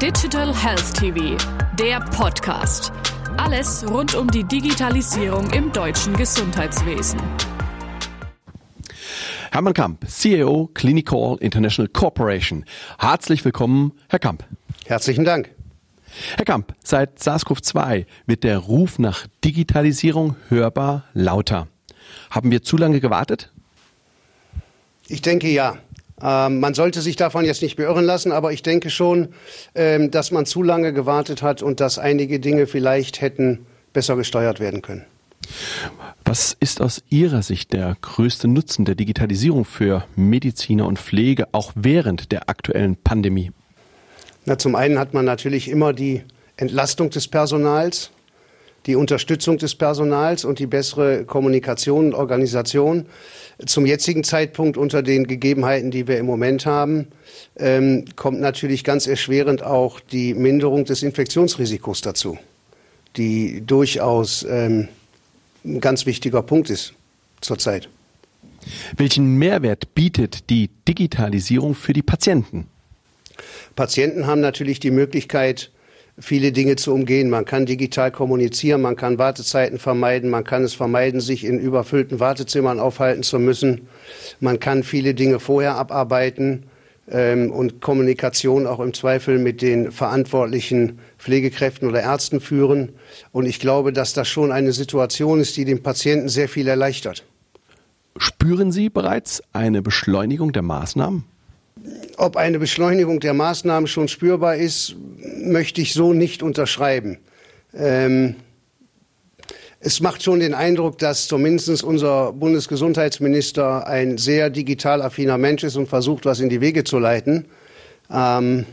Digital Health TV, der Podcast. Alles rund um die Digitalisierung im deutschen Gesundheitswesen. Hermann Kamp, CEO Clinical International Corporation. Herzlich willkommen, Herr Kamp. Herzlichen Dank. Herr Kamp, seit SARS-CoV-2 wird der Ruf nach Digitalisierung hörbar lauter. Haben wir zu lange gewartet? Ich denke ja. Ähm, man sollte sich davon jetzt nicht beirren lassen, aber ich denke schon, ähm, dass man zu lange gewartet hat und dass einige Dinge vielleicht hätten besser gesteuert werden können. Was ist aus Ihrer Sicht der größte Nutzen der Digitalisierung für Mediziner und Pflege, auch während der aktuellen Pandemie? Na, zum einen hat man natürlich immer die Entlastung des Personals, die Unterstützung des Personals und die bessere Kommunikation und Organisation. Zum jetzigen Zeitpunkt unter den Gegebenheiten, die wir im Moment haben, ähm, kommt natürlich ganz erschwerend auch die Minderung des Infektionsrisikos dazu, die durchaus ähm, ein ganz wichtiger Punkt ist zurzeit. Welchen Mehrwert bietet die Digitalisierung für die Patienten? Patienten haben natürlich die Möglichkeit, viele Dinge zu umgehen. Man kann digital kommunizieren, man kann Wartezeiten vermeiden, man kann es vermeiden, sich in überfüllten Wartezimmern aufhalten zu müssen. Man kann viele Dinge vorher abarbeiten ähm, und Kommunikation auch im Zweifel mit den verantwortlichen Pflegekräften oder Ärzten führen. Und ich glaube, dass das schon eine Situation ist, die dem Patienten sehr viel erleichtert. Spüren Sie bereits eine Beschleunigung der Maßnahmen? Ob eine Beschleunigung der Maßnahmen schon spürbar ist, möchte ich so nicht unterschreiben. Ähm, es macht schon den Eindruck, dass zumindest unser Bundesgesundheitsminister ein sehr digital affiner Mensch ist und versucht, was in die Wege zu leiten. Ähm,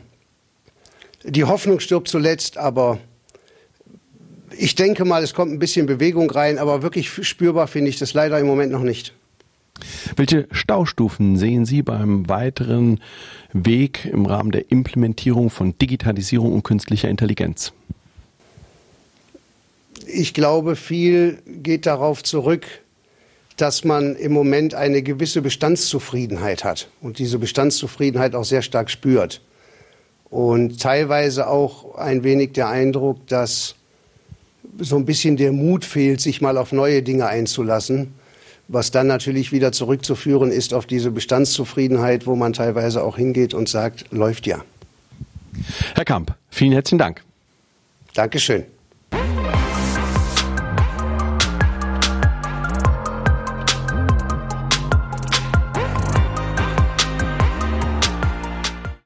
die Hoffnung stirbt zuletzt, aber ich denke mal, es kommt ein bisschen Bewegung rein, aber wirklich spürbar finde ich das leider im Moment noch nicht. Welche Staustufen sehen Sie beim weiteren Weg im Rahmen der Implementierung von Digitalisierung und künstlicher Intelligenz? Ich glaube, viel geht darauf zurück, dass man im Moment eine gewisse Bestandszufriedenheit hat und diese Bestandszufriedenheit auch sehr stark spürt. Und teilweise auch ein wenig der Eindruck, dass so ein bisschen der Mut fehlt, sich mal auf neue Dinge einzulassen was dann natürlich wieder zurückzuführen ist auf diese Bestandszufriedenheit, wo man teilweise auch hingeht und sagt, läuft ja. Herr Kamp, vielen herzlichen Dank. Dankeschön.